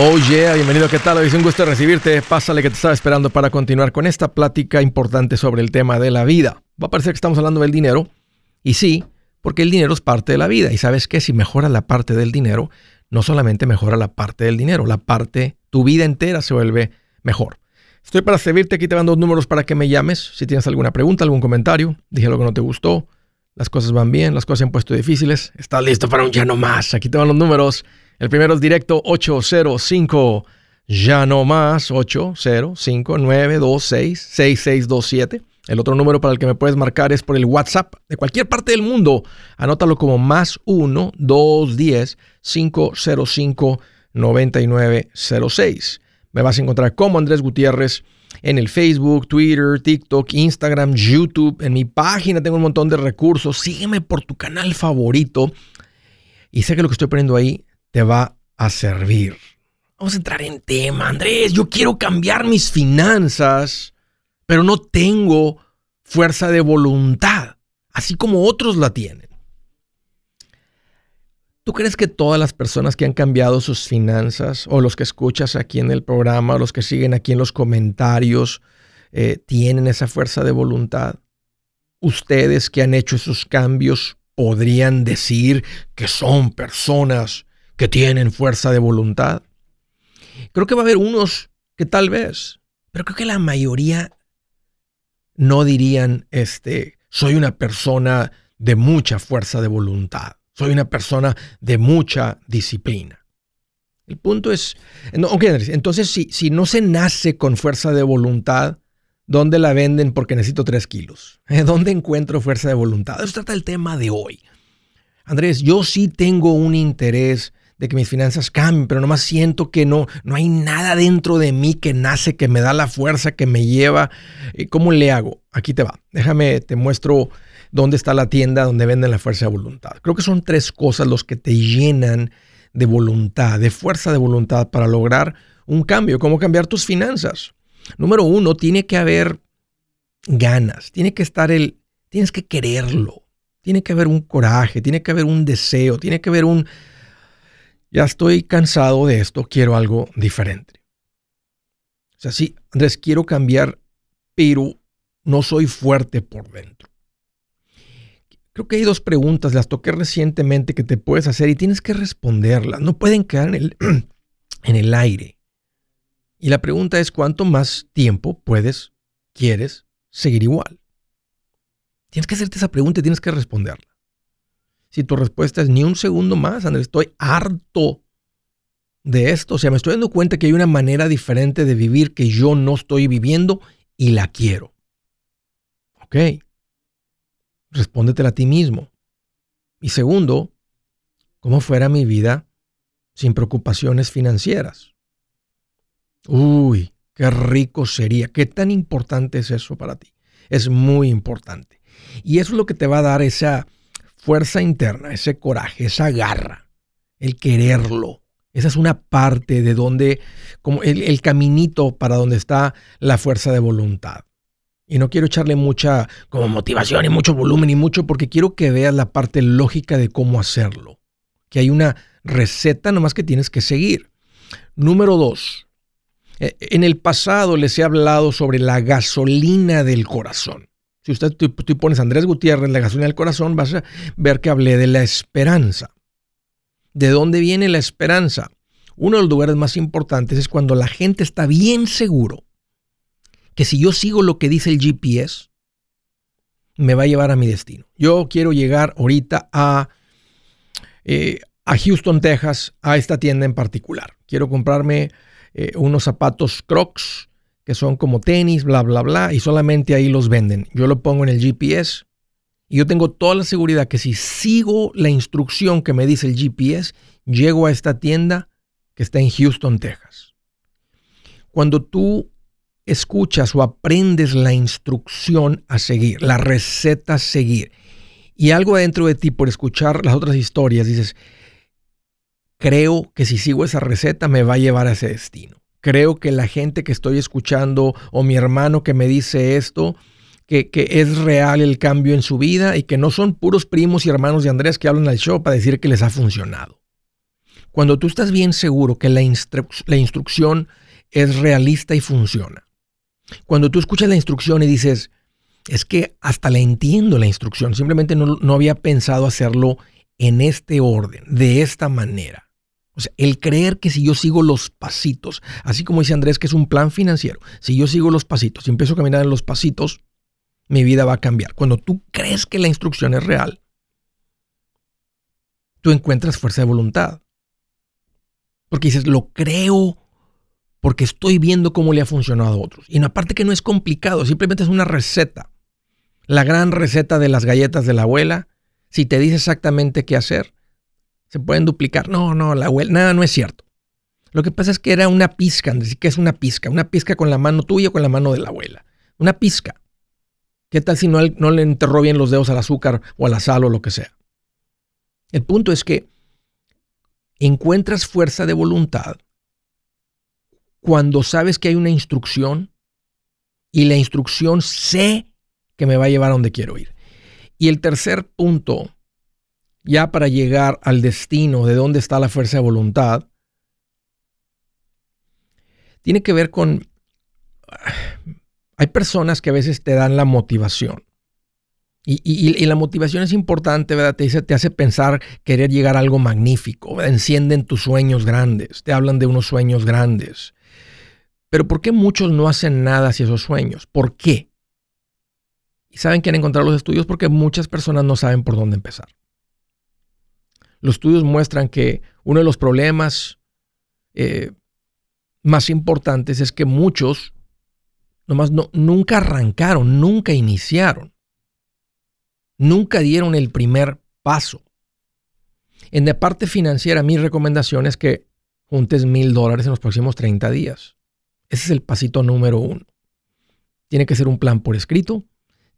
Oh yeah, bienvenido, ¿qué tal? Es un gusto recibirte. Pásale que te estaba esperando para continuar con esta plática importante sobre el tema de la vida. Va a parecer que estamos hablando del dinero, y sí, porque el dinero es parte de la vida. Y sabes que si mejora la parte del dinero, no solamente mejora la parte del dinero, la parte, tu vida entera se vuelve mejor. Estoy para servirte, aquí te van dos números para que me llames. Si tienes alguna pregunta, algún comentario, dije lo que no te gustó, las cosas van bien, las cosas se han puesto difíciles, estás listo para un ya no más. Aquí te van los números. El primero es directo 805 ya no más 805 926 6627. El otro número para el que me puedes marcar es por el WhatsApp de cualquier parte del mundo. Anótalo como más 1 210 505 9906. Me vas a encontrar como Andrés Gutiérrez en el Facebook, Twitter, TikTok, Instagram, YouTube. En mi página tengo un montón de recursos. Sígueme por tu canal favorito. Y sé que lo que estoy poniendo ahí te va a servir. Vamos a entrar en tema, Andrés. Yo quiero cambiar mis finanzas, pero no tengo fuerza de voluntad, así como otros la tienen. ¿Tú crees que todas las personas que han cambiado sus finanzas, o los que escuchas aquí en el programa, o los que siguen aquí en los comentarios, eh, tienen esa fuerza de voluntad? ¿Ustedes que han hecho esos cambios podrían decir que son personas que tienen fuerza de voluntad? Creo que va a haber unos que tal vez, pero creo que la mayoría no dirían, este, soy una persona de mucha fuerza de voluntad. Soy una persona de mucha disciplina. El punto es, entonces si, si no se nace con fuerza de voluntad, ¿dónde la venden porque necesito tres kilos? ¿Dónde encuentro fuerza de voluntad? Eso trata el tema de hoy. Andrés, yo sí tengo un interés de que mis finanzas cambien, pero nomás siento que no, no hay nada dentro de mí que nace, que me da la fuerza, que me lleva. ¿Cómo le hago? Aquí te va. Déjame, te muestro dónde está la tienda donde venden la fuerza de voluntad. Creo que son tres cosas los que te llenan de voluntad, de fuerza de voluntad para lograr un cambio, cómo cambiar tus finanzas. Número uno, tiene que haber ganas, tiene que estar el, tienes que quererlo, tiene que haber un coraje, tiene que haber un deseo, tiene que haber un, ya estoy cansado de esto, quiero algo diferente. O sea, sí, Andrés, quiero cambiar, pero no soy fuerte por dentro. Creo que hay dos preguntas, las toqué recientemente que te puedes hacer y tienes que responderlas. No pueden quedar en el, en el aire. Y la pregunta es, ¿cuánto más tiempo puedes, quieres seguir igual? Tienes que hacerte esa pregunta y tienes que responderla. Si tu respuesta es ni un segundo más, Andrés, estoy harto de esto. O sea, me estoy dando cuenta que hay una manera diferente de vivir que yo no estoy viviendo y la quiero. Ok. Respóndetela a ti mismo. Y segundo, ¿cómo fuera mi vida sin preocupaciones financieras? Uy, qué rico sería. ¿Qué tan importante es eso para ti? Es muy importante. Y eso es lo que te va a dar esa fuerza interna, ese coraje, esa garra, el quererlo. Esa es una parte de donde, como el, caminito para donde está la fuerza de voluntad. Y no quiero echarle mucha como motivación y mucho volumen y mucho porque quiero que veas la parte lógica de cómo hacerlo. Que hay una receta nomás que tienes que seguir. Número dos. Eh, en el pasado les he hablado sobre la gasolina del corazón. Si usted tú, pones Andrés Gutiérrez, la gasolina del corazón, vas a ver que hablé de la esperanza. ¿De dónde viene la esperanza? Uno de los lugares más importantes es cuando la gente está bien seguro que si yo sigo lo que dice el GPS, me va a llevar a mi destino. Yo quiero llegar ahorita a, eh, a Houston, Texas, a esta tienda en particular. Quiero comprarme eh, unos zapatos Crocs que son como tenis, bla, bla, bla, y solamente ahí los venden. Yo lo pongo en el GPS y yo tengo toda la seguridad que si sigo la instrucción que me dice el GPS, llego a esta tienda que está en Houston, Texas. Cuando tú escuchas o aprendes la instrucción a seguir, la receta a seguir. Y algo dentro de ti por escuchar las otras historias dices, creo que si sigo esa receta me va a llevar a ese destino. Creo que la gente que estoy escuchando o mi hermano que me dice esto, que, que, es real el cambio en su vida y que no son puros primos y hermanos de Andrés que hablan al show para decir que les ha funcionado. Cuando tú estás bien seguro que la, instrucción es realista y funciona. Cuando tú escuchas la instrucción y dices, es que hasta la entiendo la instrucción, simplemente no, no había pensado hacerlo en este orden, de esta manera. El creer que si yo sigo los pasitos, así como dice Andrés que es un plan financiero, si yo sigo los pasitos y empiezo a caminar en los pasitos, mi vida va a cambiar. Cuando tú crees que la instrucción es real, tú encuentras fuerza de voluntad. Porque dices, lo creo porque estoy viendo cómo le ha funcionado a otros. Y aparte que no es complicado, simplemente es una receta. La gran receta de las galletas de la abuela, si te dice exactamente qué hacer, se pueden duplicar. No, no, la abuela, nada, no es cierto. Lo que pasa es que era una pizca, decir que es una pizca, una pizca con la mano tuya o con la mano de la abuela. Una pizca. ¿Qué tal si no, no le enterró bien los dedos al azúcar o a la sal o lo que sea? El punto es que encuentras fuerza de voluntad cuando sabes que hay una instrucción y la instrucción sé que me va a llevar a donde quiero ir. Y el tercer punto, ya para llegar al destino de dónde está la fuerza de voluntad, tiene que ver con... Hay personas que a veces te dan la motivación. Y, la motivación es importante, ¿verdad? Te, dice, te hace pensar querer llegar a algo magnífico, encienden tus sueños grandes, te hablan de unos sueños grandes. Pero ¿por qué muchos no hacen nada hacia esos sueños? ¿Por qué? Y saben que han encontrado los estudios porque muchas personas no saben por dónde empezar. Los estudios muestran que uno de los problemas eh, más importantes es que muchos nomás no, nunca arrancaron, nunca iniciaron nunca dieron el primer paso. En la parte financiera, mi recomendación es que juntes mil dólares en los próximos 30 días. Ese es el pasito número uno. Tiene que ser un plan por escrito,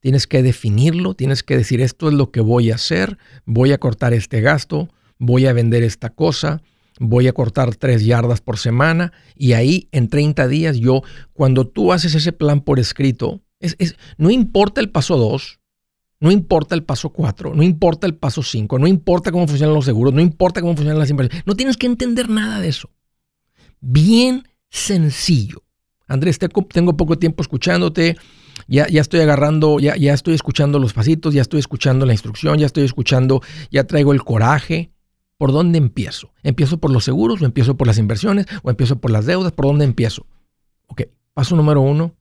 tienes que definirlo, tienes que decir esto es lo que voy a hacer, voy a cortar este gasto, voy a vender esta cosa, voy a cortar tres yardas por semana y ahí en 30 días yo, cuando tú haces ese plan por escrito, es, no importa el paso dos, no importa el paso 4, no importa el paso 5, no importa cómo funcionan los seguros, no importa cómo funcionan las inversiones. No tienes que entender nada de eso. Bien sencillo. Andrés, tengo poco tiempo escuchándote. Ya, ya estoy agarrando, ya, ya estoy escuchando los pasitos, ya estoy escuchando la instrucción, ya estoy escuchando, ya traigo el coraje. ¿Por dónde empiezo? ¿Empiezo por los seguros o empiezo por las inversiones o empiezo por las deudas? ¿Por dónde empiezo? Ok, paso número uno,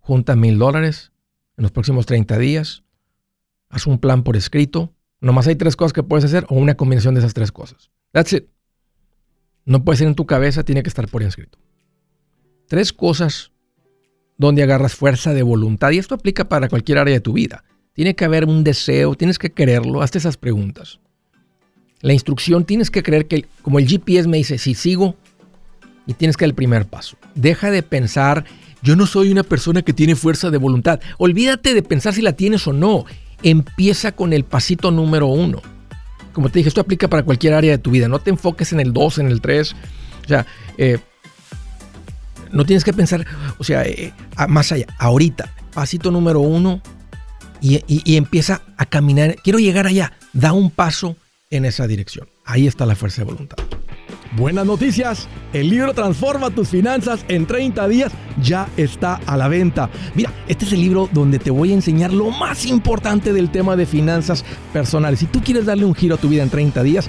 junta mil dólares en los próximos 30 días haz un plan por escrito. Nomás hay tres cosas que puedes hacer o una combinación de esas tres cosas. That's it. No puede ser en tu cabeza, tiene que estar por escrito. Tres cosas donde agarras fuerza de voluntad. Y esto aplica para cualquier área de tu vida. Tiene que haber un deseo, tienes que quererlo. Hazte esas preguntas. La instrucción, tienes que creer que, como el GPS me dice, si sigo, y tienes que dar el primer paso. Deja de pensar, yo no soy una persona que tiene fuerza de voluntad. Olvídate de pensar si la tienes o no empieza con el pasito número uno. Como te dije, esto aplica para cualquier área de tu vida. No te enfoques en el 2, en el 3. O sea, eh, no tienes que pensar, o sea, eh, más allá. Ahorita, pasito número uno y, y empieza a caminar. Quiero llegar allá. Da un paso en esa dirección. Ahí está la fuerza de voluntad. Buenas noticias, el libro Transforma tus finanzas en 30 días ya está a la venta. Mira, este es el libro donde te voy a enseñar lo más importante del tema de finanzas personales. Si tú quieres darle un giro a tu vida en 30 días,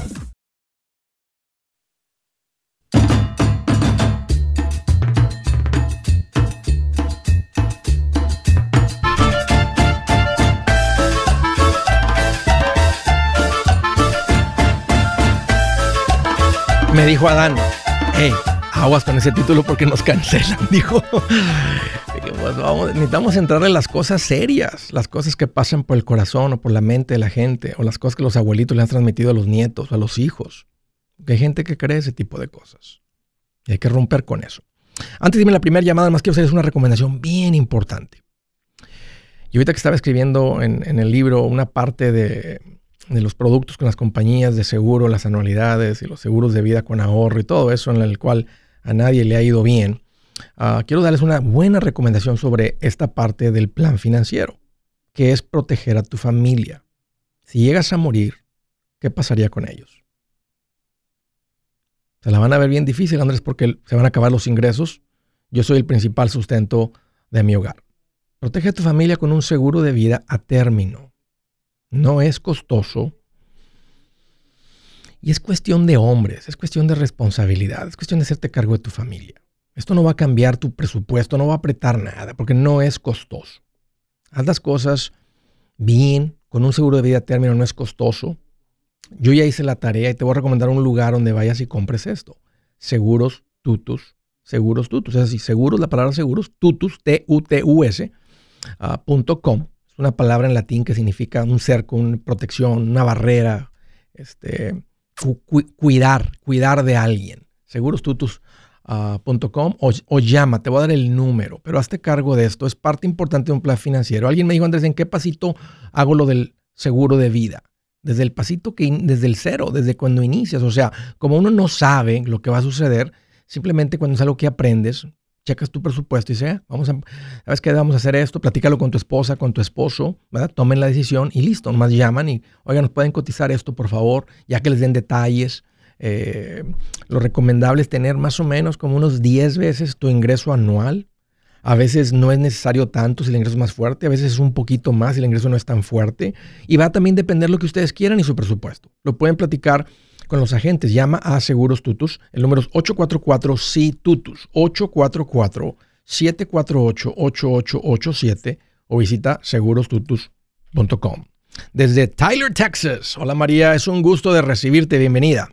Me dijo Adán, hey, aguas con ese título porque nos cancelan, dijo. Pues necesitamos entrarle las cosas serias, las cosas que pasan por el corazón o por la mente de la gente, o las cosas que los abuelitos le han transmitido a los nietos o a los hijos. hay gente que cree ese tipo de cosas. Y hay que romper con eso. Antes de la primera llamada, más quiero hacerles una recomendación bien importante. Y ahorita que estaba escribiendo en el libro una parte de, de los productos con las compañías de seguro, las anualidades y los seguros de vida con ahorro y todo eso en el cual a nadie le ha ido bien, ah, quiero darles una buena recomendación sobre esta parte del plan financiero, que es proteger a tu familia. Si llegas a morir, ¿qué pasaría con ellos? Se la van a ver bien difícil, Andrés, porque se van a acabar los ingresos. Yo soy el principal sustento de mi hogar. Protege a tu familia con un seguro de vida a término. No es costoso. Y es cuestión de hombres, es cuestión de responsabilidad, es cuestión de hacerte cargo de tu familia. Esto no va a cambiar tu presupuesto, no va a apretar nada, porque no es costoso. Haz las cosas bien, con un seguro de vida término no es costoso. Yo ya hice la tarea y te voy a recomendar un lugar donde vayas y compres esto. Seguros Tutus. Seguros Tutus. Es así, seguros, la palabra seguros, tutus, T-U-T-U-S, ah, una palabra en latín que significa un cerco, una protección, una barrera, este, cuidar, cuidar de alguien. Segurostutus.com ah, o, o, llama, te voy a dar el número, pero hazte cargo de esto, es parte importante de un plan financiero. Alguien me dijo, Andrés, ¿en qué pasito hago lo del seguro de vida? Desde el pasito que, desde el cero, desde cuando inicias. O sea, como uno no sabe lo que va a suceder, simplemente cuando es algo que aprendes, checas tu presupuesto y dices, ah, vamos a, ¿sabes qué? Vamos a hacer esto, platícalo con tu esposa, con tu esposo, ¿verdad? Tomen la decisión y listo, nomás llaman y, oigan, nos pueden cotizar esto, por favor, ya que les den detalles. Eh, lo recomendable es tener más o menos como unos 10 veces tu ingreso anual. A veces no es necesario tanto si el ingreso es más fuerte, a veces es un poquito más si el ingreso no es tan fuerte. Y va a depender lo que ustedes quieran y su presupuesto. Lo pueden platicar con los agentes. Llama a Seguros Tutus. El número es 844-SI-TUTUS. 844-748-8887 o visita segurostutus.com. Desde Tyler, Texas. Hola María, es un gusto de recibirte. Bienvenida.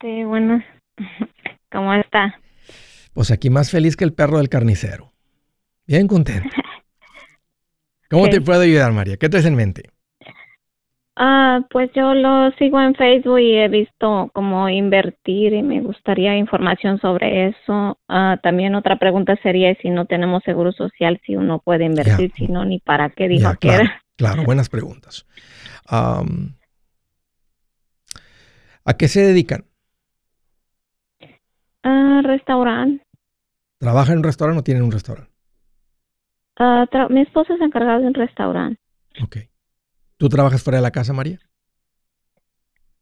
Sí, bueno. ¿Cómo está? Pues aquí más feliz que el perro del carnicero. Bien contento. ¿Cómo te puedo ayudar, María? ¿Qué traes en mente? Ah, pues yo lo sigo en Facebook y he visto cómo invertir y me gustaría información sobre eso. Ah, también otra pregunta sería si no tenemos seguro social, si uno puede invertir, si no, ni para qué dijo que claro, era. Claro, buenas preguntas. ¿A qué se dedican? Ah, restaurante. ¿Trabaja en un restaurante o tienen un restaurante? Ah, mi esposo es encargado de un restaurante. Ok. ¿Tú trabajas fuera de la casa, María?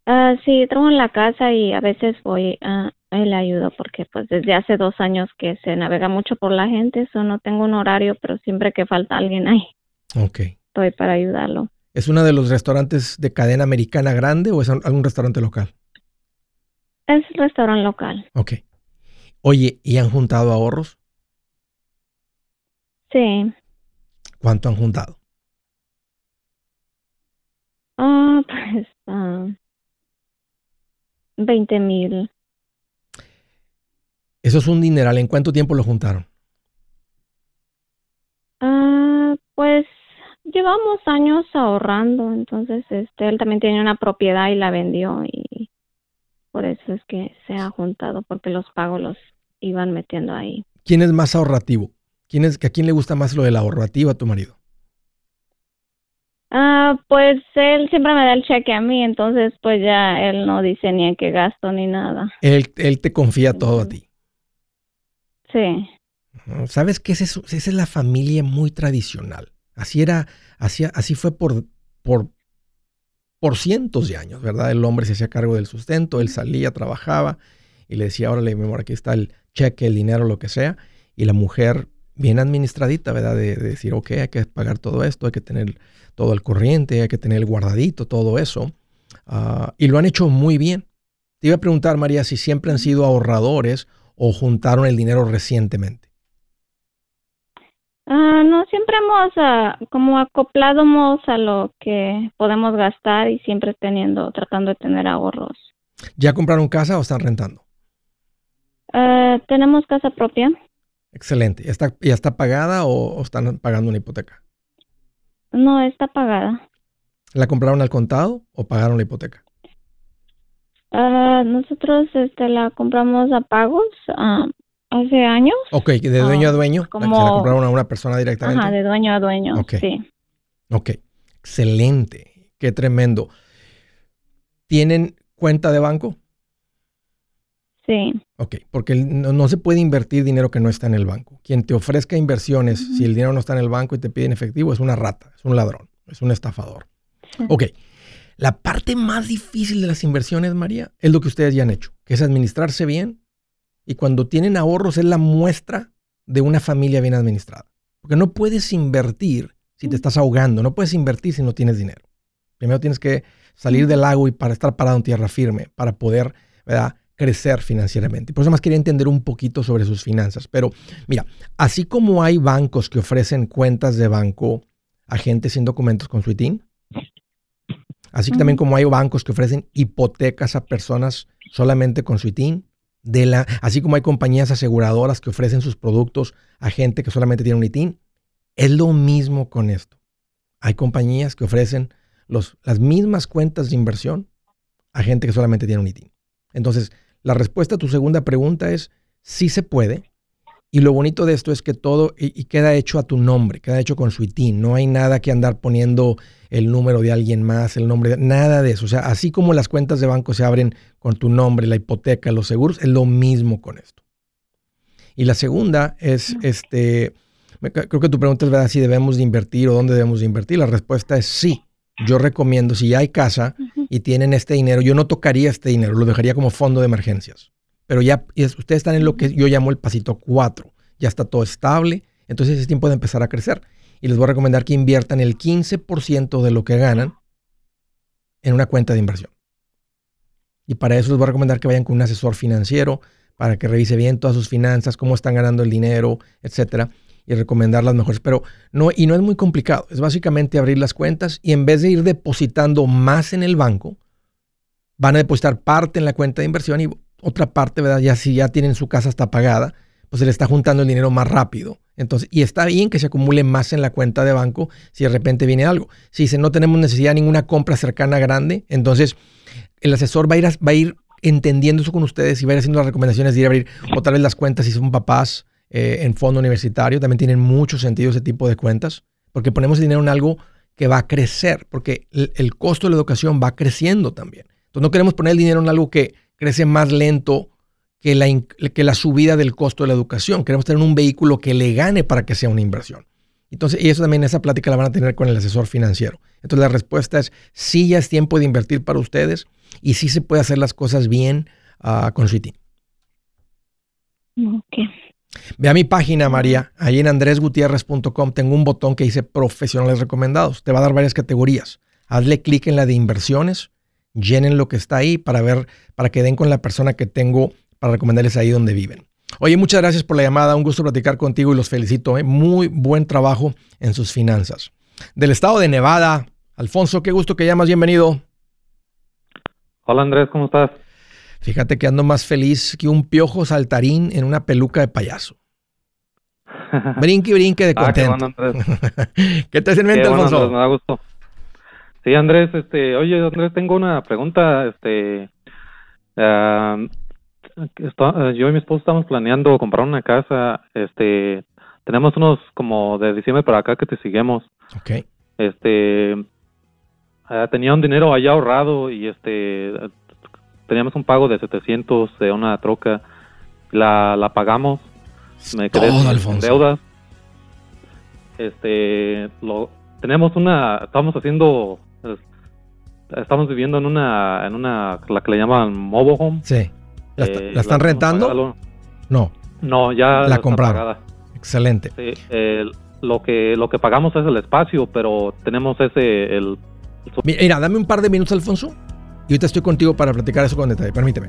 Uh, sí, trabajo en la casa y a veces voy a él le ayudo porque pues desde hace dos años que se navega mucho por la gente, eso no tengo un horario, pero siempre que falta alguien ahí. Ok. Estoy para ayudarlo. ¿Es uno de los restaurantes de cadena americana grande o es algún restaurante local? Es restaurante local. Ok. Oye, ¿y han juntado ahorros? Sí. ¿Cuánto han juntado? Pues, uh, 20 mil. Eso es un dineral. ¿En cuánto tiempo lo juntaron? Ah, pues llevamos años ahorrando, entonces este él también tiene una propiedad y la vendió y por eso es que se ha juntado porque los pagos los iban metiendo ahí. ¿Quién es más ahorrativo? ¿Quién es, ¿A quién le gusta más lo del ahorrativo a tu marido? Ah, pues él siempre me da el cheque a mí, entonces pues ya él no dice ni en qué gasto ni nada. Él, él te confía todo a ti. Sí. ¿Sabes qué es eso? Esa es la familia muy tradicional. Así era, así, así fue por, por, por cientos de años, ¿verdad? El hombre se hacía cargo del sustento, él salía, trabajaba y le decía, órale, mi amor, aquí está el cheque, el dinero, lo que sea. Y la mujer bien administradita, ¿verdad? De, decir, ok, hay que pagar todo esto, hay que tener todo el corriente, hay que tener el guardadito, todo eso. Ah, y lo han hecho muy bien. Te iba a preguntar, María, si siempre han sido ahorradores o juntaron el dinero recientemente. Ah, no, siempre hemos como acoplado a lo que podemos gastar y siempre teniendo, tratando de tener ahorros. ¿Ya compraron casa o están rentando? Uh, tenemos casa propia. Excelente. ¿Está, ¿Ya está pagada o, están pagando una hipoteca? No, está pagada. ¿La compraron al contado o pagaron la hipoteca? nosotros este, la compramos a pagos hace años. Ok, de dueño a dueño. Como, ¿Se la compraron a una persona directamente? Ajá, de dueño a dueño. Ok. Sí. Ok, excelente. Qué tremendo. ¿Tienen cuenta de banco? Sí. Ok, porque no, se puede invertir dinero que no está en el banco. Quien te ofrezca inversiones, si el dinero no está en el banco y te piden efectivo, es una rata, es un ladrón, es un estafador. Ok, la parte más difícil de las inversiones, María, es lo que ustedes ya han hecho, que es administrarse bien. Y cuando tienen ahorros es la muestra de una familia bien administrada. Porque no puedes invertir si te estás ahogando, no puedes invertir si no tienes dinero. Primero tienes que salir del lago y para estar parado en tierra firme, para poder, ¿verdad? Crecer financieramente. Por eso más quería entender un poquito sobre sus finanzas. Pero mira, así como hay bancos que ofrecen cuentas de banco a gente sin documentos con su ITIN, así que también como hay bancos que ofrecen hipotecas a personas solamente con su ITIN, de la, así como hay compañías aseguradoras que ofrecen sus productos a gente que solamente tiene un ITIN, es lo mismo con esto. Hay compañías que ofrecen los, las mismas cuentas de inversión a gente que solamente tiene un ITIN. Entonces, la respuesta a tu segunda pregunta es sí se puede. Y lo bonito de esto es que todo y, queda hecho a tu nombre, queda hecho con su ITIN. No hay nada que andar poniendo el número de alguien más, el nombre, de, nada de eso. O sea, así como las cuentas de banco se abren con tu nombre, la hipoteca, los seguros, es lo mismo con esto. Y la segunda es, este, creo que tu pregunta es, ¿verdad? Si debemos de invertir o dónde debemos de invertir. La respuesta es sí. Yo recomiendo, si ya hay casa, y tienen este dinero, yo no tocaría este dinero, lo dejaría como fondo de emergencias. Pero ya ustedes están en lo que yo llamo el pasito 4. Ya está todo estable, entonces es tiempo de empezar a crecer. Y les voy a recomendar que inviertan el 15% de lo que ganan en una cuenta de inversión. Y para eso les voy a recomendar que vayan con un asesor financiero para que revise bien todas sus finanzas, cómo están ganando el dinero, etcétera y recomendar las mejores. Pero no, y no es muy complicado. Es básicamente abrir las cuentas y en vez de ir depositando más en el banco, van a depositar parte en la cuenta de inversión y otra parte, ¿verdad? Ya si ya tienen su casa está pagada, pues se le está juntando el dinero más rápido. Entonces, y está bien que se acumule más en la cuenta de banco si de repente viene algo. Si dice no tenemos necesidad de ninguna compra cercana grande, entonces el asesor va a ir, va a ir entendiendo eso con ustedes y va a ir haciendo las recomendaciones de ir a abrir otra vez las cuentas si son papás eh, en fondo universitario. También tienen mucho sentido ese tipo de cuentas, porque ponemos dinero en algo que va a crecer, porque el, costo de la educación va creciendo también. Entonces no queremos poner el dinero en algo que crece más lento que la, que la subida del costo de la educación. Queremos tener un vehículo que le gane para que sea una inversión. Entonces, y eso también, esa plática la van a tener con el asesor financiero. Entonces, la respuesta es, sí ya es tiempo de invertir para ustedes y sí se puede hacer las cosas bien uh, con su Ok. Ve a mi página, María, ahí en andresgutierrez.com tengo un botón que dice profesionales recomendados. Te va a dar varias categorías. Hazle clic en la de inversiones, llenen lo que está ahí para ver, para que den con la persona que tengo para recomendarles ahí donde viven. Oye, muchas gracias por la llamada, un gusto platicar contigo y los felicito. ¿eh? Muy buen trabajo en sus finanzas. Del estado de Nevada, Alfonso, qué gusto que llamas, bienvenido. Hola Andrés, ¿cómo estás? Fíjate que ando más feliz que un piojo saltarín en una peluca de payaso. Brinque y brinque de Ah, qué contento. bueno, Andrés. ¿Qué te hace en mente, Alfonso? Andrés, me da gusto. Sí, Andrés, este, oye, Andrés, tengo una pregunta, este, ah, está- yo y mi esposo estamos planeando comprar una casa, este, tenemos unos como de diciembre para acá que te seguimos, Ok. este, ah, tenía un dinero allá ahorrado y este, teníamos un pago de 700 de una troca, la, la pagamos, me quedé deudas, este, lo, tenemos una, estamos haciendo, es- estamos viviendo en una, en una, la que le llaman mobile home. Sí. ¿La, está- Eh, la están rentando? No. No, ya La compraron. Excelente. Sí, lo que lo que pagamos es el espacio, pero tenemos ese el Mira, dame un par de minutos, Alfonso. Y ahorita estoy contigo para platicar eso con detalle. Permíteme.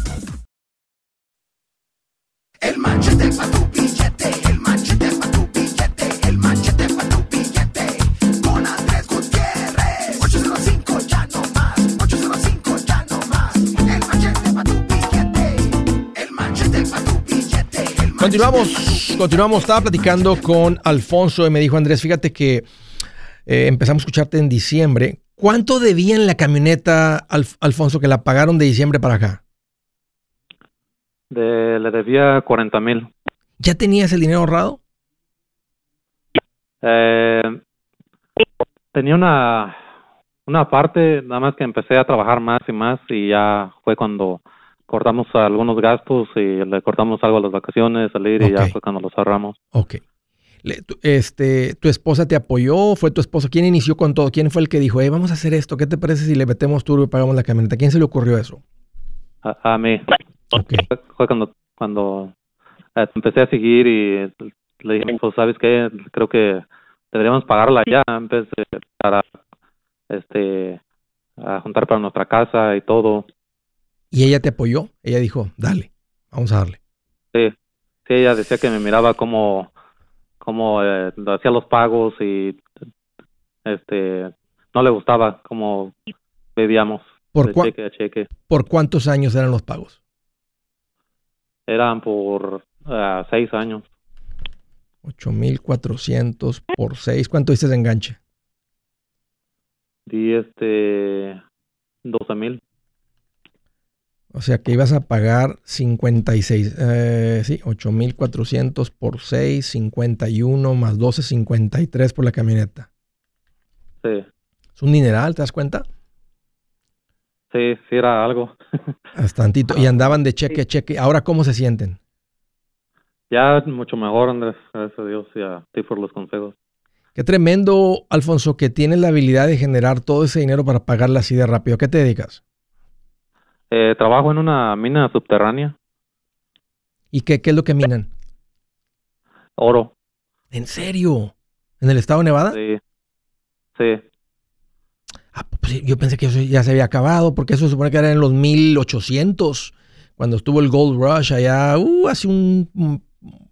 El machete pa' tu billete, el machete pa' tu billete, el machete pa' tu billete. Con Andrés Gutiérrez. 805 ya no más, 805 ya no más. El machete pa' tu billete, el machete pa' tu billete. el Continuamos, continuamos. Estaba platicando con Alfonso y me dijo, Andrés, fíjate que eh, empezamos a escucharte en diciembre. ¿Cuánto debía en la camioneta, Alf- Alfonso, que la pagaron de diciembre para acá? De, le debía 40 mil. ¿Ya tenías el dinero ahorrado? Eh, tenía una una parte, nada más que empecé a trabajar más y más y ya fue cuando cortamos algunos gastos y le cortamos algo a las vacaciones, salir y ya fue cuando los cerramos. Ok. Le- tu, este, ¿Tu esposa te apoyó? ¿Fue tu esposa? ¿Quién inició con todo? ¿Quién fue el que dijo, hey, vamos a hacer esto? ¿Qué te parece si le metemos turbo y pagamos la camioneta? ¿Quién se le ocurrió eso? A, a mí. Fue- Fue cuando cuando eh, empecé a seguir y le dije, pues, ¿sabes qué? Creo que deberíamos pagarla ya en vez de para este a juntar para nuestra casa y todo. ¿Y ella te apoyó? Ella dijo, dale, vamos a darle. Sí, sí, ella decía que me miraba como, como eh, hacía los pagos y este no le gustaba cómo vivíamos ¿Por, de cua- cheque a cheque. ¿Por cuántos años eran los pagos? Eran por ah, seis años, 8,400 por 6. ¿Cuánto dices de enganche? di este doce mil. O sea que ibas a pagar 56. Eh, sí, 8,400 por 6, 51 más 12, 53 por la camioneta. Sí, Es un dineral, ¿te das cuenta? Sí, sí era algo. Bastantito. Y andaban de cheque a cheque. Ahora, ¿cómo se sienten? ya mucho mejor, Andrés, gracias a Dios y a ti por los consejos. Qué tremendo, Alfonso, que tienes la habilidad de generar todo ese dinero para pagarla así de rápido. ¿A qué te dedicas? Eh, trabajo en una mina subterránea, ¿Y qué, qué es lo que minan? oro. ¿En serio? ¿En el estado de Nevada? Sí, sí. Ah, pues sí, yo pensé que eso ya se había acabado, porque eso se supone que era en los 1800, cuando estuvo el Gold Rush allá, uh, hace un, un-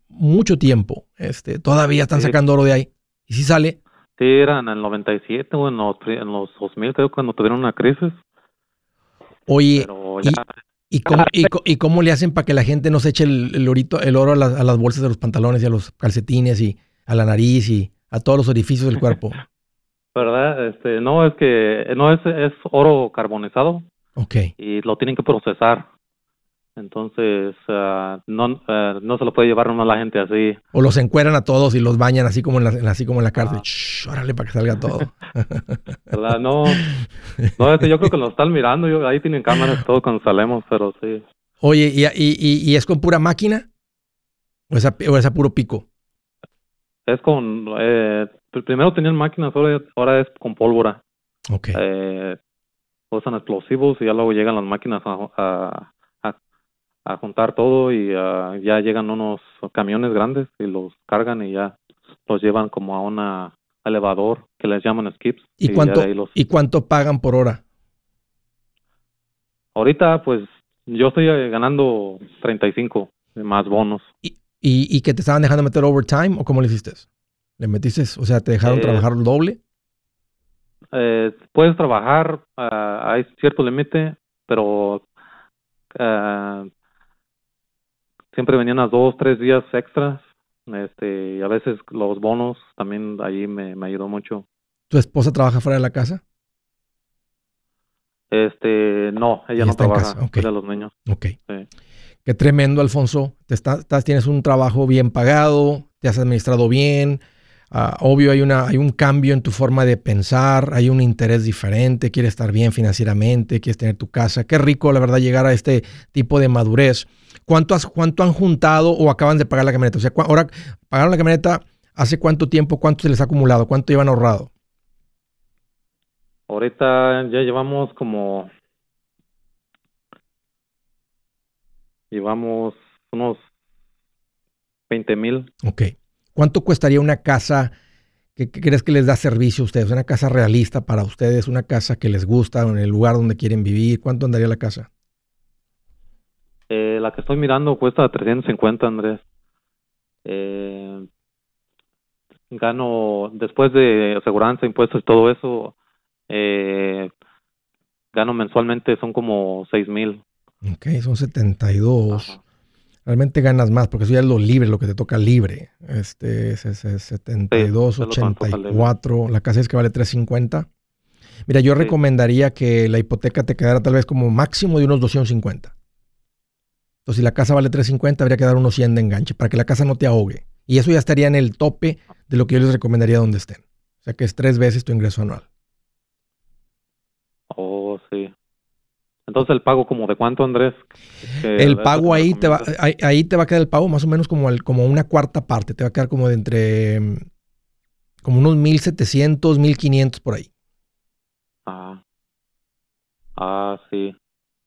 mucho tiempo. Este, todavía están sacando oro de ahí. ¿Y si sale? Sí, era en el 97 o en los, en los 2000, creo, cuando tuvieron una crisis. Oye, y- ya, ¿y cómo, y, cómo le hacen para que la gente no se eche el, el orito, el oro a las, a las bolsas de los pantalones y a los calcetines y a la nariz y a todos los orificios del cuerpo? ¿verdad? Este, no, es que no es, es oro carbonizado Ok. y lo tienen que procesar. Entonces, ah, no, ah, no se lo puede llevar nomás la gente así. O los encueran a todos y los bañan así como en la, así como en la cárcel. Ah. Shh, órale para que salga todo. ¿verdad? No, no, este, yo creo que nos están mirando. Yo, ahí tienen cámaras todo cuando salemos, pero sí. Oye, ¿y, y, y- y es con pura máquina? ¿O es a, o es a puro pico? Es con. Eh, primero tenían máquinas, ahora, ahora es con pólvora. Ok. Eh, usan explosivos y ya luego llegan las máquinas a, a, a- a juntar todo y ah, ya llegan unos camiones grandes y los cargan y ya los llevan como a un elevador que les llaman skips. ¿Y cuánto, los- ¿Y cuánto pagan por hora? Ahorita, pues, yo estoy eh, ganando 35 más bonos. ¿Y, y que te estaban dejando meter overtime o cómo le hiciste? ¿Le metiste? O sea, ¿te dejaron Eh, trabajar el doble? Eh, puedes trabajar, ah, hay cierto límite, pero ah, siempre venían a dos, tres días extras. Este, y a veces los bonos también allí me, me ayudó mucho. ¿Tu esposa trabaja fuera de la casa? Este, no, ella no en trabaja, casa, ok. cuida a los niños. Ok. Sí. Qué tremendo, Alfonso. Te está- estás, tienes un trabajo bien pagado, te has administrado bien. Ah, obvio, hay, una, hay un cambio en tu forma de pensar, hay un interés diferente, quieres estar bien financieramente, quieres tener tu casa. Qué rico, la verdad, llegar a este tipo de madurez. ¿Cuánto, has, cuánto han juntado o acaban de pagar la camioneta? O sea, ahora pagaron la camioneta, ¿hace cuánto tiempo? ¿Cuánto se les ha acumulado? ¿Cuánto llevan ahorrado? Ahorita ya llevamos como, llevamos unos 20 mil. Ok. ¿Cuánto costaría una casa que, que crees que les da servicio a ustedes? Una casa realista para ustedes, una casa que les gusta, en el lugar donde quieren vivir. ¿Cuánto andaría la casa? Eh, la que estoy mirando cuesta 350, Andrés. Eh, gano, después de aseguranza, impuestos y todo eso, eh, gano mensualmente son como 6 mil. Ok, son 72. Ajá. Realmente ganas más porque eso ya es lo libre, lo que te toca libre. Este es, es- es 72, Sí, es lo que me toca libre. 84. La casa es que vale 350. Mira, yo Sí. recomendaría que la hipoteca te quedara tal vez como máximo de unos 250. Entonces, si la casa vale 350, habría que dar unos 100 de enganche para que la casa no te ahogue. Y eso ya estaría en el tope de lo que yo les recomendaría donde estén. O sea, que es tres veces tu ingreso anual. Oh, sí. Entonces el pago como de cuánto, Andrés? El pago ahí te, va, ahí, ahí te va a quedar el pago más o menos como, el, como una cuarta parte. Te va a quedar como de entre como unos 1700, 1500 por ahí. Ah. Ah, sí.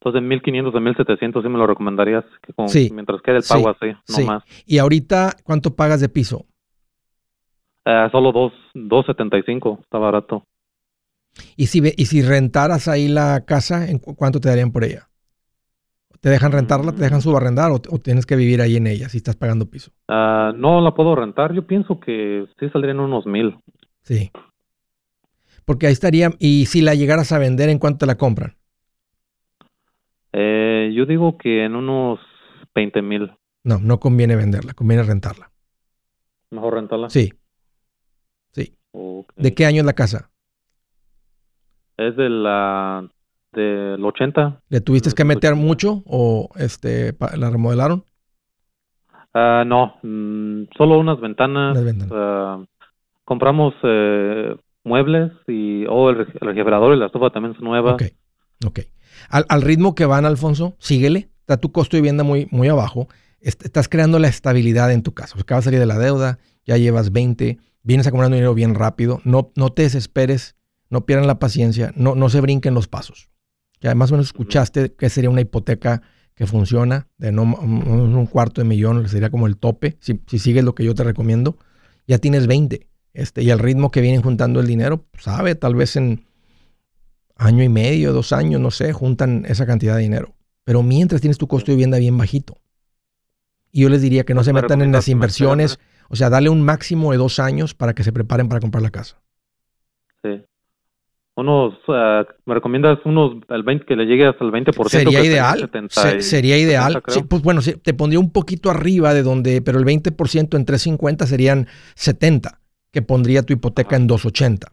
Entonces de 1500 a 1700 sí me lo recomendarías que Sí. mientras quede el Sí. pago así, no Sí. más. Y ahorita, ¿cuánto pagas de piso? Eh, solo dos, 275, está barato. Y si, y si rentaras ahí la casa, ¿en cu- cuánto te darían por ella? ¿Te dejan rentarla? ¿Te dejan Mm. subarrendar o, o tienes que vivir ahí en ella si estás pagando piso? Ah, no la puedo rentar, yo pienso que sí saldrían unos mil. Sí. Porque ahí estaría, y si la llegaras a vender, ¿en cuánto te la compran? Eh, yo digo que en unos 20 mil. No, no conviene venderla, conviene rentarla. Mejor rentarla. Sí. Sí. ¿De qué año es la casa? Es de la del 80. ¿Le tuviste que meter 80. mucho o este la remodelaron? Ah, no, mm, solo unas ventanas. Las ventanas. ah, compramos eh, muebles y oh, el, el refrigerador y la estufa también son nuevas. Ok, ok. Al, al ritmo que van, Alfonso, síguele. Está tu costo de vivienda muy, muy abajo. Est- estás creando la estabilidad en tu casa. Acabas de salir de la deuda, ya llevas 20, vienes acumulando dinero bien rápido. No, no te desesperes, no pierdan la paciencia, no, no se brinquen los pasos. Ya más o menos escuchaste que sería una hipoteca que funciona de no un cuarto de millón, sería como el tope, si, si sigues lo que yo te recomiendo. Ya tienes 20. Este, y al ritmo que vienen juntando el dinero, sabe, tal vez en año y medio, dos años, no sé, juntan esa cantidad de dinero. Pero mientras tienes tu costo de vivienda bien bajito. Y yo les diría que no se ¿Me metan en las inversiones, o sea, dale un máximo de dos años para que se preparen para comprar la casa. Sí. Unos, ah, ¿me recomiendas unos, el 20, que le llegue hasta el 20%? Sería que ideal, 70 se- y- sería ideal. 70 Sí, creo. pues bueno, sí, te pondría un poquito arriba de donde, pero el 20% en 350 serían 70, que pondría tu hipoteca Ajá. en 280.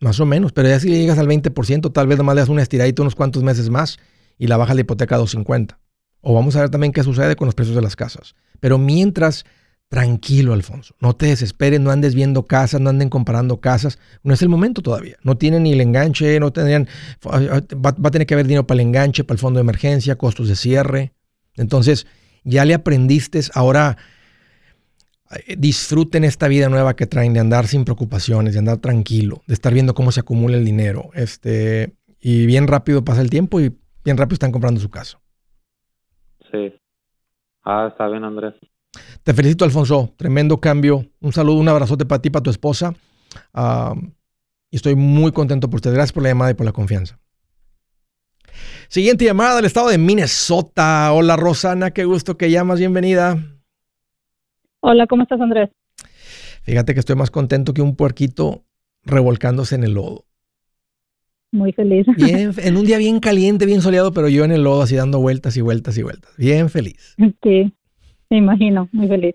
Más o menos, pero ya si le llegas al 20%, tal vez nomás le das una estiradita unos cuantos meses más y la baja la hipoteca a 250. O vamos a ver también qué sucede con los precios de las casas. Pero mientras, tranquilo, Alfonso. No te desesperes, no andes viendo casas, no anden comparando casas. No es el momento todavía. No tienen ni el enganche, no tendrían. Va, a tener que haber dinero para el enganche, para el fondo de emergencia, costos de cierre. Entonces, ya le aprendiste, ahora eh, disfruten esta vida nueva que traen de andar sin preocupaciones, de andar tranquilo, de estar viendo cómo se acumula el dinero. Este, y bien rápido pasa el tiempo y bien rápido están comprando su casa. Sí. Ah, está bien, Andrés. Te felicito, Alfonso. Tremendo cambio. Un saludo, un abrazote para ti, para tu esposa. Y estoy muy contento por usted. Gracias por la llamada y por la confianza. Siguiente llamada del estado de Minnesota. Hola, Rosana. Qué gusto que llamas. Bienvenida. Hola, ¿cómo estás, Andrés? Fíjate que estoy más contento que un puerquito revolcándose en el lodo. Muy feliz. Bien, en un día bien caliente, bien soleado, pero yo en el lodo así dando vueltas y vueltas y vueltas. Bien feliz. Sí, me imagino, muy feliz.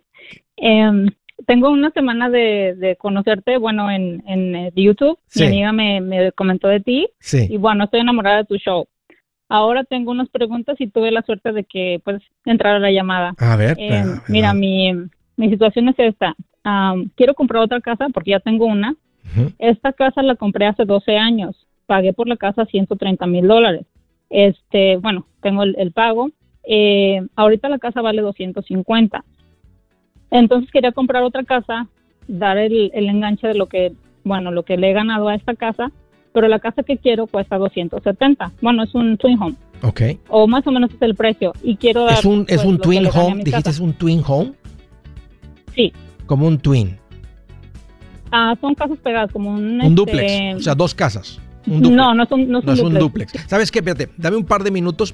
Em, tengo una semana de, de conocerte, bueno, en, en eh, YouTube. Sí. Mi amiga me, me comentó de ti Sí. y bueno, estoy enamorada de tu show. Ahora tengo unas preguntas y tuve la suerte de que puedes entrar a la llamada. A ver. Eh, a ver. mira, mi, mi situación es esta. Am, quiero comprar otra casa porque ya tengo una. Esta casa la compré hace 12 años. Pagué por la casa 130 mil dólares. Este, bueno, tengo el, el pago. Eh, ahorita la casa vale 250. Entonces quería comprar otra casa, dar el, el enganche de lo que, bueno, lo que le he ganado a esta casa, pero la casa que quiero cuesta 270. Bueno, es un twin home, Ok. o más o menos es el precio. Y quiero dar. Es un, es pues, un twin home. Dijiste casa. es un twin home. Sí. Como un twin. Ah, son casas pegadas, como un. Un este, duplex. O sea, dos casas. Un duplex. No, no son, no son No es un duplex. duplex. ¿Sabes qué? Espérate, dame un par de minutos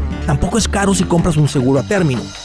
Tampoco es caro si compras un seguro a término.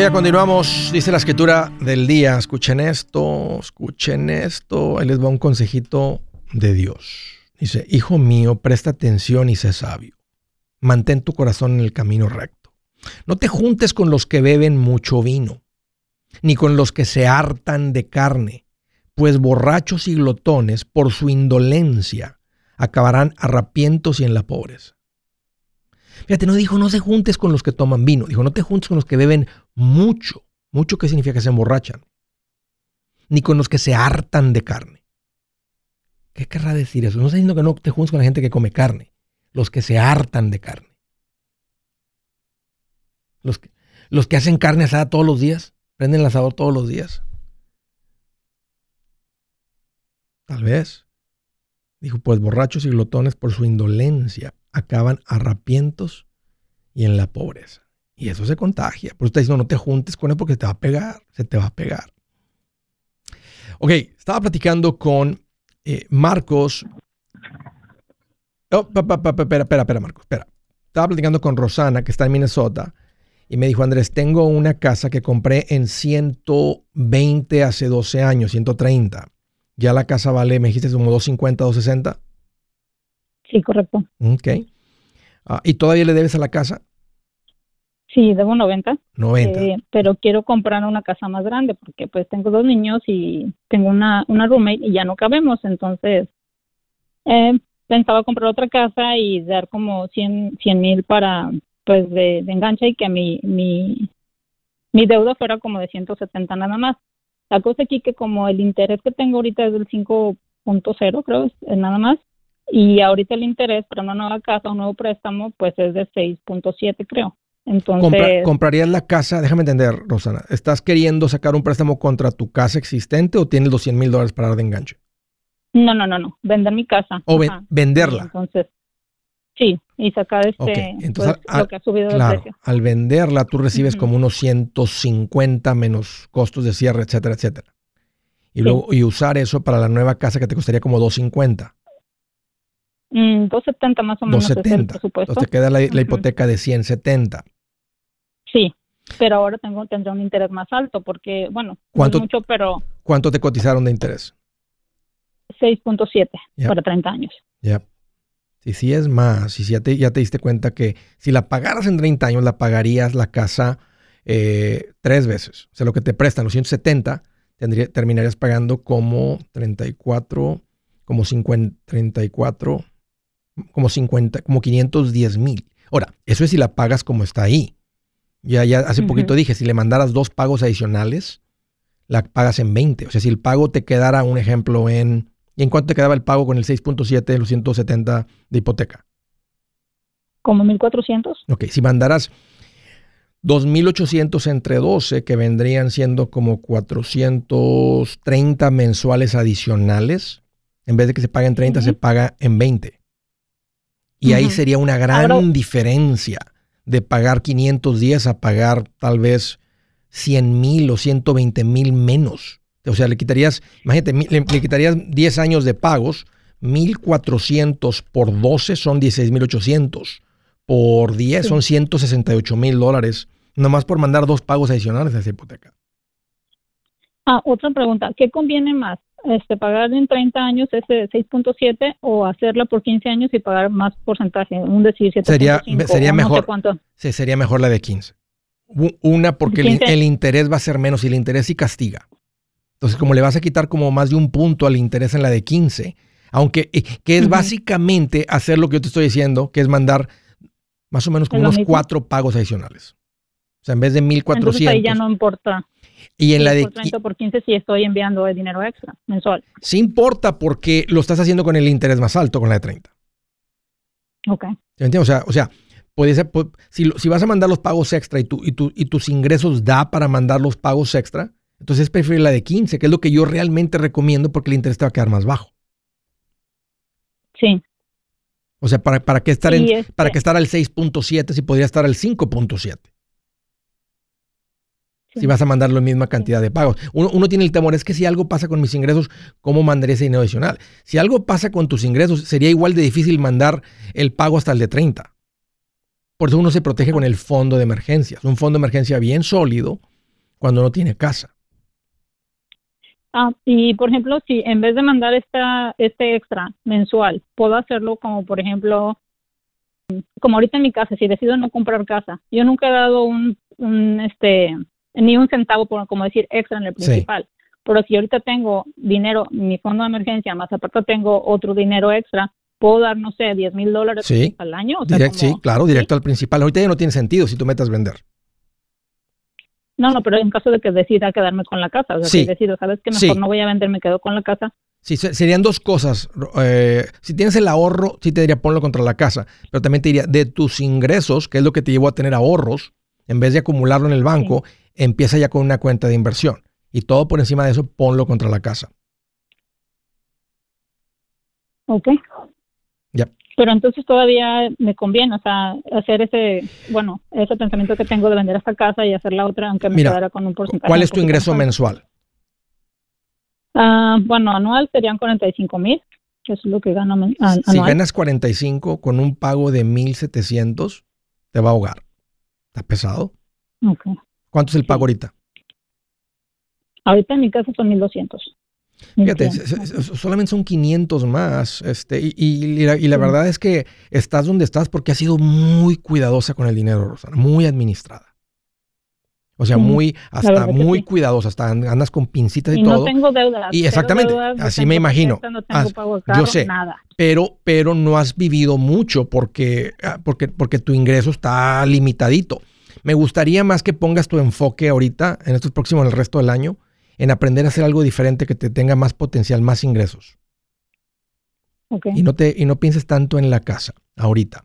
Ya continuamos, dice la escritura del día. Escuchen esto, escuchen esto. Ahí les va un consejito de Dios. Dice, hijo mío, presta atención y sé sabio. Mantén tu corazón en el camino recto. No te juntes con los que beben mucho vino, ni con los que se hartan de carne, pues borrachos y glotones, por su indolencia, acabarán arrapientos y en la pobreza. Fíjate, no dijo no se juntes con los que toman vino, dijo no te juntes con los que beben mucho. Mucho que significa que se emborrachan. Ni con los que se hartan de carne. ¿Qué querrá decir eso? No está diciendo que no te juntes con la gente que come carne. Los que se hartan de carne. Los que, los que hacen carne asada todos los días. Prenden el asador todos los días. Tal vez. Dijo, pues borrachos y glotones por su indolencia acaban arrapientos y en la pobreza. Y eso se contagia. Por eso está diciendo, no te juntes con él porque se te va a pegar, se te va a pegar. Ok, estaba platicando con eh, Marcos. Oh, pa, pa, pa, espera, espera, espera, Marcos, espera. Estaba platicando con Rosana, que está en Minnesota, y me dijo, Andrés, tengo una casa que compré en 120 hace 12 años, 130. Ya la casa vale, me dijiste, como 250, 260. Sí, correcto. Ok. Ah, ¿Y todavía le debes a la casa? Sí, debo 90. 90. Eh, pero quiero comprar una casa más grande porque pues tengo dos niños y tengo una, una roommate y ya no cabemos. Entonces, eh, pensaba comprar otra casa y dar como 100 mil para pues de, de enganche y que mi, mi, mi deuda fuera como de 170 nada más. La cosa aquí que como el interés que tengo ahorita es del 5.0, creo, es es nada más, y ahorita el interés para una nueva casa, un nuevo préstamo, pues es de 6.7, creo. Entonces, Compra- ¿Comprarías la casa? Déjame entender, Rosana. ¿Estás queriendo sacar un préstamo contra tu casa existente o tienes los 100 mil dólares para dar de enganche? no, no, no, no, vender mi casa. O ven- venderla. Entonces, sí, y sacar este, Ok, entonces, pues, al- lo que ha subido de Claro, precio. al venderla tú recibes como unos 150 menos costos de cierre, etcétera, etcétera. Y Sí. luego y usar eso para la nueva casa que te costaría como 250, Mm, 270 más o menos es el 270. Entonces te queda la, la Ujú. hipoteca de 170. Sí, pero ahora tengo tendré un interés más alto porque, bueno, ¿Cuánto- no es mucho, pero ¿Cuánto te cotizaron de interés? 6.7 Ya. para 30 años. Ya. Si sí es más, y si ya te, ya te diste cuenta que si la pagaras en 30 años, la pagarías la casa eh, tres veces. O sea, lo que te prestan, los 170, tendría, terminarías pagando como 34, como 50, 34, como 50, como 510 mil. Ahora, eso es si la pagas como está ahí. Ya, ya hace poquito dije, si le mandaras dos pagos adicionales, la pagas en 20. O sea, si el pago te quedara, un ejemplo, en... ¿Y en cuánto te quedaba el pago con el 6.7 de los 170 de hipoteca? Como 1400. Ok, si mandaras 2.800 entre 12, que vendrían siendo como 430 mensuales adicionales, en vez de que se pague en 30, Ujú. se paga en 20. Y ahí sería una gran Ahora- diferencia de pagar 510 a pagar tal vez 100 mil o 120 mil menos. O sea, le quitarías, imagínate, le quitarías 10 años de pagos, 1.400 por 12 son 16.800. Por 10 Sí. son 168 mil dólares, nomás por mandar dos pagos adicionales a esa hipoteca. Ah, otra pregunta, ¿qué conviene más? Este, pagar en 30 años ese 6.7 o hacerla por 15 años y pagar más porcentaje, un decir 7.5 Sería- sería no sé mejor. Sí, sería mejor la de 15. U- Una, porque el, 15. el interés va a ser menos y el interés sí castiga. Entonces, como le vas a quitar como más de un punto al interés en la de 15, aunque eh, que es básicamente hacer lo que yo te estoy diciendo, que es mandar más o menos como ¿Es lo unos mismo? cuatro pagos adicionales. O sea, en vez de Entonces 1400. ahí ya no importa. Y en la de por 30 o por 15 si estoy enviando el dinero extra mensual. sí importa porque lo estás haciendo con el interés más alto, con la de 30. Ok. ¿Me entiendes? O sea, o sea puede ser, si, si vas a mandar los pagos extra y, tu, y, tu- y tus ingresos da para mandar los pagos extra, entonces es preferible la de 15, que es lo que yo realmente recomiendo porque el interés te va a quedar más bajo. Sí. O sea, ¿para, para qué estar, en, este- para qué estar al 6.7 si podría estar al 5.7? Si vas a mandar la misma cantidad de pagos. Uno, tiene el temor, es que si algo pasa con mis ingresos, ¿cómo mandaría ese dinero adicional? Si algo pasa con tus ingresos, sería igual de difícil mandar el pago hasta el de 30. Por eso uno se protege con el fondo de emergencias. Un fondo de emergencia bien sólido cuando no tiene casa. Ah, y por ejemplo, si en vez de mandar esta, este extra mensual, puedo hacerlo como, por ejemplo, como ahorita en mi casa, si decido no comprar casa, yo nunca he dado un, un este, ni un centavo, por, como decir, extra en el Sí. principal. Pero si ahorita tengo dinero, mi fondo de emergencia, más aparte tengo otro dinero extra, puedo dar, no sé, 10 mil dólares Sí. al año. O sea, Direct- como- sí, claro, directo al principal. Ahorita ya no tiene sentido si tú metas vender. No, no, pero en caso de que decida quedarme con la casa, o sea, Sí. si decido, ¿sabes que Mejor no voy a vender, me quedo con la casa. Sí, se- serían dos cosas. Eh, si tienes el ahorro, sí te diría ponlo contra la casa, pero también te diría de tus ingresos, que es lo que te llevó a tener ahorros, en vez de acumularlo en el banco, empieza ya con una cuenta de inversión. Y todo por encima de eso, ponlo contra la casa. Ok. Ya. Pero entonces todavía me conviene, o sea, hacer ese, bueno, ese pensamiento que tengo de vender esta casa y hacer la otra, aunque me Mira, quedara con un porcentaje. ¿Cuál es tu ingreso mensual? Ah, bueno, anual serían 45 mil, que es lo que gano men- a- Si anual. ganas 45 con un pago de 1.700, te va a ahogar. ¿Está pesado? Ok. ¿Cuánto es el pago ahorita? Ahorita en mi casa son 1200. Fíjate, 1100. s- s- s- solamente son 500 más. Este, y, y- y la, y la verdad es que estás donde estás porque has sido muy cuidadosa con el dinero, Rosana, muy administrada. O sea, muy, hasta muy sí. cuidadosa, hasta andas con pincitas y, Y todo. no tengo deudas. Y exactamente, deudas, así me imagino. No tengo pago yo sé. Nada. pero, pero no has vivido mucho porque, ah, porque, porque tu ingreso está limitadito. Me gustaría más que pongas tu enfoque ahorita, en estos próximos, en el resto del año, en aprender a hacer algo diferente que te tenga más potencial, más ingresos. Y no te, y no pienses tanto en la casa ahorita.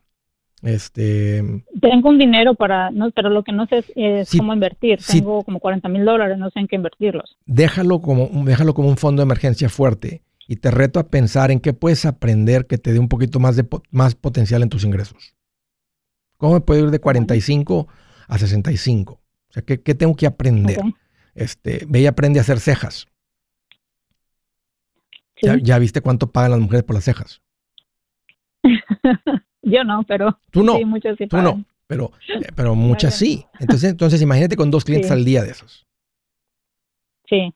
Este, Tengo un dinero para, no, pero lo que no sé es, cómo invertir. Tengo como 40 mil dólares, no sé en qué invertirlos. déjalo como, déjalo como un fondo de emergencia fuerte y te reto a pensar en qué puedes aprender que te dé un poquito más de más potencial en tus ingresos. ¿Cómo me puedo ir de 45 a 65? O sea, ¿qué, qué tengo que aprender? Este, ve y aprende a hacer cejas. Sí. ¿Ya, ya viste cuánto pagan las mujeres por las cejas? Yo no, pero Tú no, sí, muchos sí tú no, pero, eh, pero muchas sí. Entonces, entonces imagínate con dos clientes al día de esos. Sí,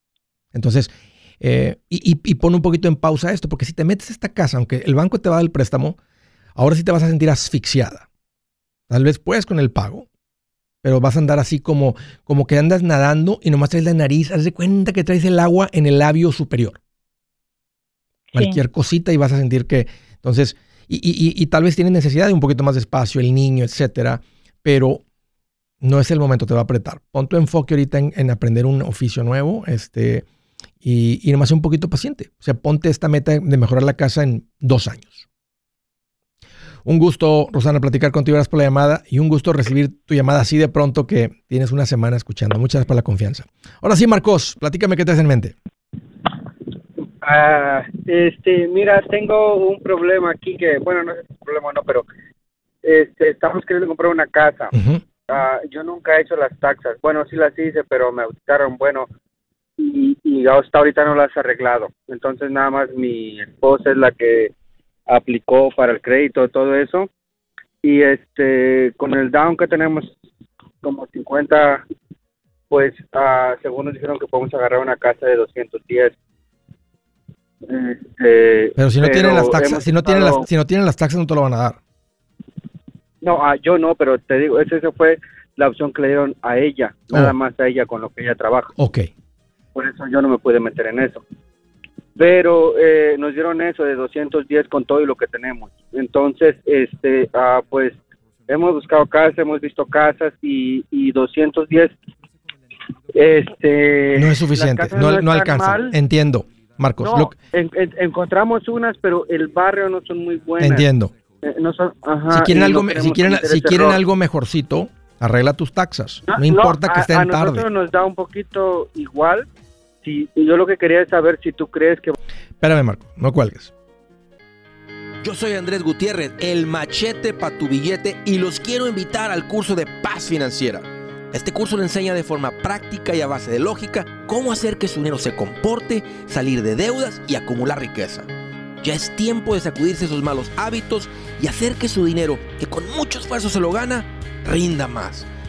Entonces, eh, y, y- y pon un poquito en pausa esto, porque si te metes a esta casa, aunque el banco te va a dar el préstamo, ahora sí te vas a sentir asfixiada. Tal vez puedes con el pago, pero vas a andar así como, como que andas nadando y nomás traes la nariz, haz de cuenta que traes el agua en el labio superior. Cualquier cosita y vas a sentir que, entonces, y, y- y- y tal vez tienes necesidad de un poquito más de espacio, el niño, etcétera, pero no es el momento, te va a apretar. Pon tu enfoque ahorita en, en aprender un oficio nuevo, este, y, y nomás un poquito paciente. O sea, ponte esta meta de mejorar la casa en dos años. Un gusto, Rosana, platicar contigo. Gracias por la llamada y un gusto recibir tu llamada así de pronto que tienes una semana escuchando. Muchas gracias por la confianza. Ahora sí, Marcos, platícame qué te hace en mente. Ah, este, mira, tengo un problema aquí que, bueno, no es un problema no, pero este, estamos queriendo comprar una casa. Ah, yo nunca he hecho las taxas. Bueno, sí las hice, pero me gustaron, bueno, y, y hasta ahorita no las he arreglado. Entonces, nada más mi esposa es la que aplicó para el crédito, todo eso. Y este, con el down que tenemos, como 50, pues, ah, según nos dijeron que podemos agarrar una casa de 210. Este, Pero si no tienen las taxas, si no tienen las, si no tienen las taxas no te lo van a dar. No, ah, yo no, pero te digo, esa esa fue la opción que le dieron a ella, nada Oh. más a ella con lo que ella trabaja. Ok. Por eso yo no me pude meter en eso. Pero eh, nos dieron eso de 210 con todo y lo que tenemos. Entonces, este, ah, pues hemos buscado casas, hemos visto casas y, y 210, este, No es suficiente, no, no alcanza. mal. Entiendo, Marcos. No, lo- en- en- encontramos unas, pero el barrio no son muy buenas. entiendo. Eh, no son, ajá, Si quieren algo, si quieren, cometer si ese quieren error. algo mejorcito, arregla tus taxas. No, No, importa que a- estén a nosotros tarde. nos da un poquito igual. Si, y yo lo que quería es saber si tú crees que Espérame, Marco, no cuelgues. Yo soy Andrés Gutiérrez, el machete para tu billete y los quiero invitar al curso de paz financiera. Este curso le enseña de forma práctica y a base de lógica cómo hacer que su dinero se comporte, salir de deudas y acumular riqueza. Ya es tiempo de sacudirse esos malos hábitos y hacer que su dinero, que con mucho esfuerzo se lo gana, rinda más.